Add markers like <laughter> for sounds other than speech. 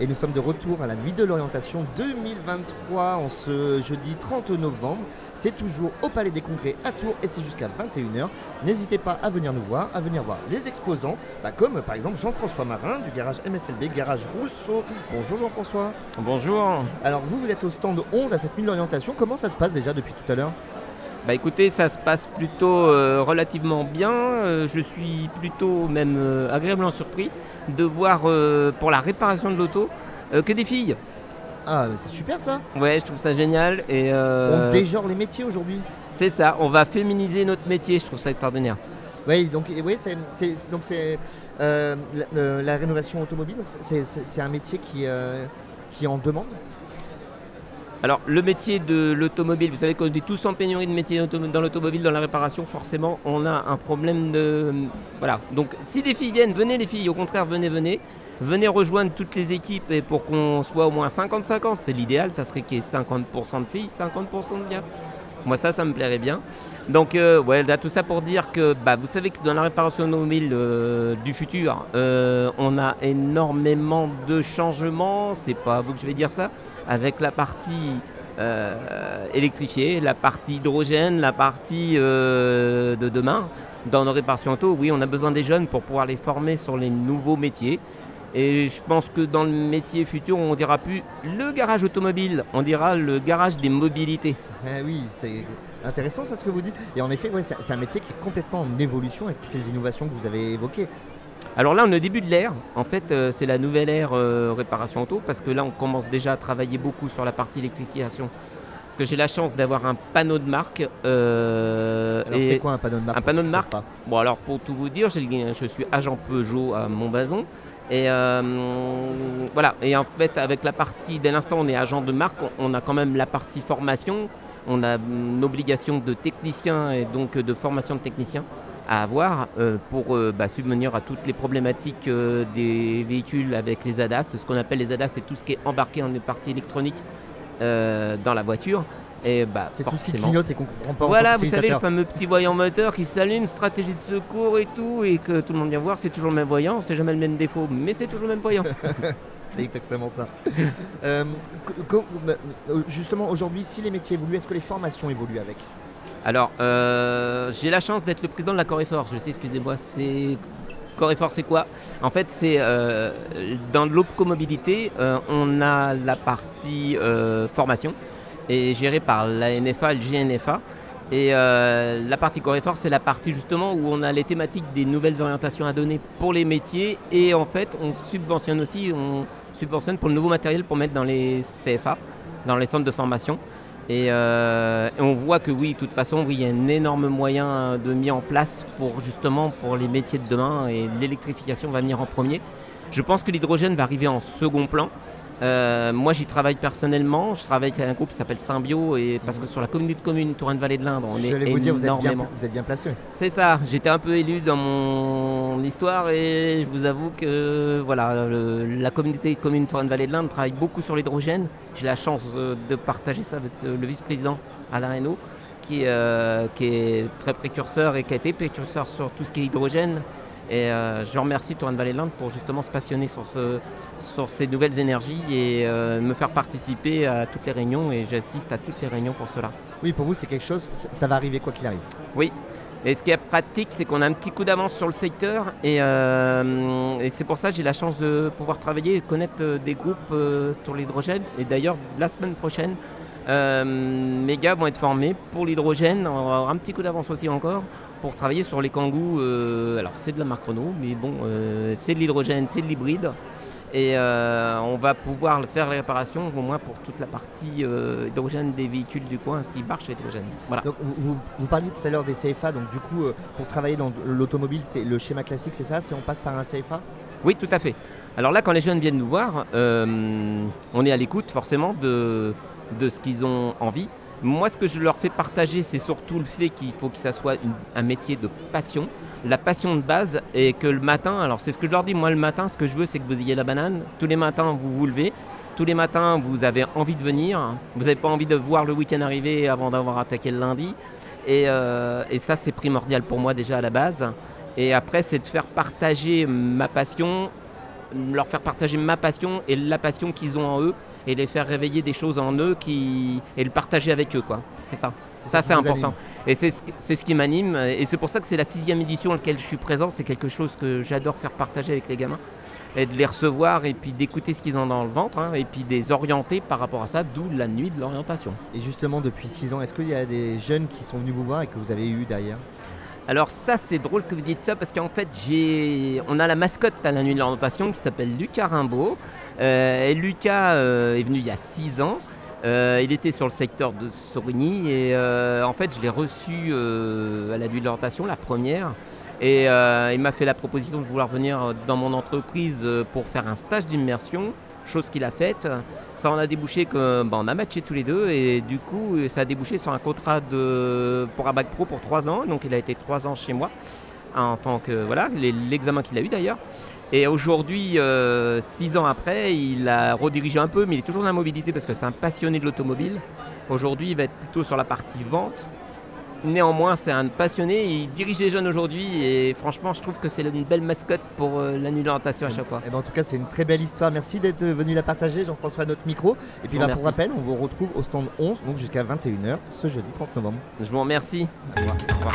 et nous sommes de retour à la nuit de l'orientation 2023 en ce jeudi 30 novembre. C'est toujours au Palais des Congrès à Tours et c'est jusqu'à 21h. N'hésitez pas à venir nous voir, à venir voir les exposants, bah, comme par exemple Jean-François Marin du garage MFLB, garage Rousseau. Bonjour Jean-François. Bonjour. Alors vous, vous êtes au stand 11 à cette nuit de l'orientation. Comment ça se passe déjà depuis tout à l'heure? Bah écoutez, ça se passe plutôt euh, relativement bien. Euh, je suis plutôt même euh, agréablement surpris de voir pour la réparation de l'auto que des filles. Ah, c'est super ça Ouais, je trouve ça génial. Et, On déjore les métiers aujourd'hui C'est ça, on va féminiser notre métier, je trouve ça extraordinaire. Oui, donc oui, c'est, donc c'est la, rénovation automobile, c'est, un métier qui, qui en demande alors, le métier de l'automobile, vous savez qu'on est tous en pénurie de métiers dans l'automobile, dans la réparation, forcément, on a un problème de. Voilà. Donc, si des filles viennent, venez les filles, au contraire, venez, venez. Venez rejoindre toutes les équipes et pour qu'on soit au moins 50-50. C'est l'idéal, ça serait qu'il y ait 50% de filles, 50% de gars. Moi, ça, ça me plairait bien. Donc, euh, tout ça pour dire que bah, vous savez que dans la réparation automobile euh, du futur, euh, on a énormément de changements. C'est pas à vous que je vais dire ça. Avec la partie électrifiée, la partie hydrogène, la partie de demain. Dans nos réparations auto, oui, on a besoin des jeunes pour pouvoir les former sur les nouveaux métiers. Et je pense que dans le métier futur, on dira plus le garage automobile, on dira le garage des mobilités. Eh oui, c'est intéressant ça ce que vous dites. Et en effet, c'est un métier qui est complètement en évolution avec toutes les innovations que vous avez évoquées. Alors là, on est au début de l'ère. En fait, euh, c'est la nouvelle ère euh, réparation auto parce que là, on commence déjà à travailler beaucoup sur la partie électrification. Parce que j'ai la chance d'avoir un panneau de marque. Euh, alors, c'est quoi un panneau de marque? Un panneau de marque? Bon, alors pour tout vous dire, je suis agent Peugeot à Montbazon. Et voilà. Et en fait, avec la partie, dès l'instant, on est agent de marque, on a quand même la partie formation on a une obligation de technicien et donc de formation de technicien à avoir euh, pour euh, bah, subvenir à toutes les problématiques euh, des véhicules avec les ADAS. Ce qu'on appelle les ADAS, c'est tout ce qui est embarqué en partie électronique dans la voiture. Et bah, c'est tout ce qui clignote et qu'on comprend pas. Voilà, vous savez, le fameux petit voyant moteur qui s'allume, stratégie de secours et tout, et que tout le monde vient voir, c'est toujours le même voyant, c'est jamais le même défaut, mais c'est toujours le même voyant. <laughs> c'est exactement ça. <laughs> Euh, bah, euh, justement, aujourd'hui, si les métiers évoluent, est-ce que les formations évoluent avec? Alors, euh, j'ai la chance d'être le président de la Coréfor. Je sais, excusez-moi, c'est. C'est quoi? En fait, c'est dans l'opcomobilité, on a la partie formation et gérée par la NFA et le GNFA. Et la partie Coréfort, c'est la partie justement où on a les thématiques des nouvelles orientations à donner pour les métiers. Et en fait, on subventionne aussi, on subventionne pour le nouveau matériel pour mettre dans les CFA, dans les centres de formation. Et, euh, on voit que oui, de toute façon, oui, il y a un énorme moyen de mis en place pour justement pour les métiers de demain et l'électrification va venir en premier. Je pense que l'hydrogène va arriver en second plan. Euh, moi, j'y travaille personnellement. Je travaille avec un groupe qui s'appelle Symbio, et parce que sur la communauté de communes Touraine-Vallée de l'Indre, on est vous dire, vous êtes bien, vous êtes bien placé. C'est ça. J'étais un peu élu dans mon histoire, et je vous avoue que voilà, la communauté de communes Touraine-Vallée de l'Indre travaille beaucoup sur l'hydrogène. J'ai la chance euh, de partager ça avec euh, le vice-président Alain Reynaud, qui, qui est très précurseur et qui a été précurseur sur tout ce qui est hydrogène. Et euh, je remercie Touraine Valley Land pour justement se passionner sur, ce, sur ces nouvelles énergies et euh, me faire participer à toutes les réunions et j'assiste à toutes les réunions pour cela. Oui, pour vous c'est quelque chose, ça va arriver quoi qu'il arrive. Oui. Et ce qui est pratique, c'est qu'on a un petit coup d'avance sur le secteur et, euh, et c'est pour ça que j'ai la chance de pouvoir travailler et de connaître des groupes sur l'hydrogène. Et d'ailleurs, la semaine prochaine, mes gars vont être formés pour l'hydrogène. On va avoir un petit coup d'avance aussi encore pour travailler sur les kangous. Euh, alors c'est de la marque Renault, mais bon, euh, c'est de l'hydrogène, c'est de l'hybride. Et euh, on va pouvoir faire les réparations au moins pour toute la partie hydrogène des véhicules du coin, ce qui marche à l'hydrogène. Voilà. Donc, vous, vous, parliez tout à l'heure des CFA, donc du coup, pour travailler dans l'automobile, c'est le schéma classique, c'est ça C'est on passe par un CFA Oui, tout à fait. Alors là, quand les jeunes viennent nous voir, on est à l'écoute forcément de, de ce qu'ils ont envie. Moi, ce que je leur fais partager, c'est surtout le fait qu'il faut que ça soit un métier de passion. La passion de base et que le matin, alors c'est ce que je leur dis, moi le matin, ce que je veux, c'est que vous ayez la banane. Tous les matins, vous vous levez. Tous les matins, vous avez envie de venir. Vous n'avez pas envie de voir le week-end arriver avant d'avoir attaqué le lundi. Euh, et ça, c'est primordial pour moi déjà à la base. Et après, c'est de faire partager ma passion leur faire partager ma passion et la passion qu'ils ont en eux et les faire réveiller des choses en eux qui, et le partager avec eux. quoi. C'est ça. Ça, c'est important. Et c'est ce, ce qui m'anime. Et c'est pour ça que c'est la sixième édition à laquelle je suis présent. C'est quelque chose que j'adore faire partager avec les gamins. Et de les recevoir et puis d'écouter ce qu'ils ont dans le ventre. hein, et puis de les orienter par rapport à ça, d'où la nuit de l'orientation. Et justement, depuis 6 ans, est-ce qu'il y a des jeunes qui sont venus vous voir et que vous avez eu derrière Alors ça, c'est drôle que vous dites ça parce qu'en fait, j'ai, on a la mascotte à la nuit de l'orientation qui s'appelle Lucas Rimbaud. Euh, et Lucas euh, est venu il y a 6 ans. Euh, il était sur le secteur de Sorigny et en fait, je l'ai reçu à la nuit de l'orientation, la première. Et il m'a fait la proposition de vouloir venir dans mon entreprise pour faire un stage d'immersion, chose qu'il a faite. Ça en a débouché que on a matché tous les deux et du coup ça a débouché sur un contrat de, pour un bac pro pour 3 ans. Donc il a été 3 ans chez moi en tant que voilà l'examen qu'il a eu d'ailleurs. Et aujourd'hui, 6 ans après, il a redirigé un peu, mais il est toujours dans la mobilité parce que c'est un passionné de l'automobile. Aujourd'hui, il va être plutôt sur la partie vente. Néanmoins, c'est un passionné, il dirige les jeunes aujourd'hui et franchement, je trouve que c'est une belle mascotte pour euh, la nuit d'orientation à chaque fois. Eh ben, En tout cas, c'est une très belle histoire. Merci d'être venu la partager, Jean-François, à notre micro. Et puis, bah, pour rappel, on vous retrouve au stand 11, donc jusqu'à 21h, ce jeudi 30 novembre. Je vous remercie. Au revoir. Au revoir.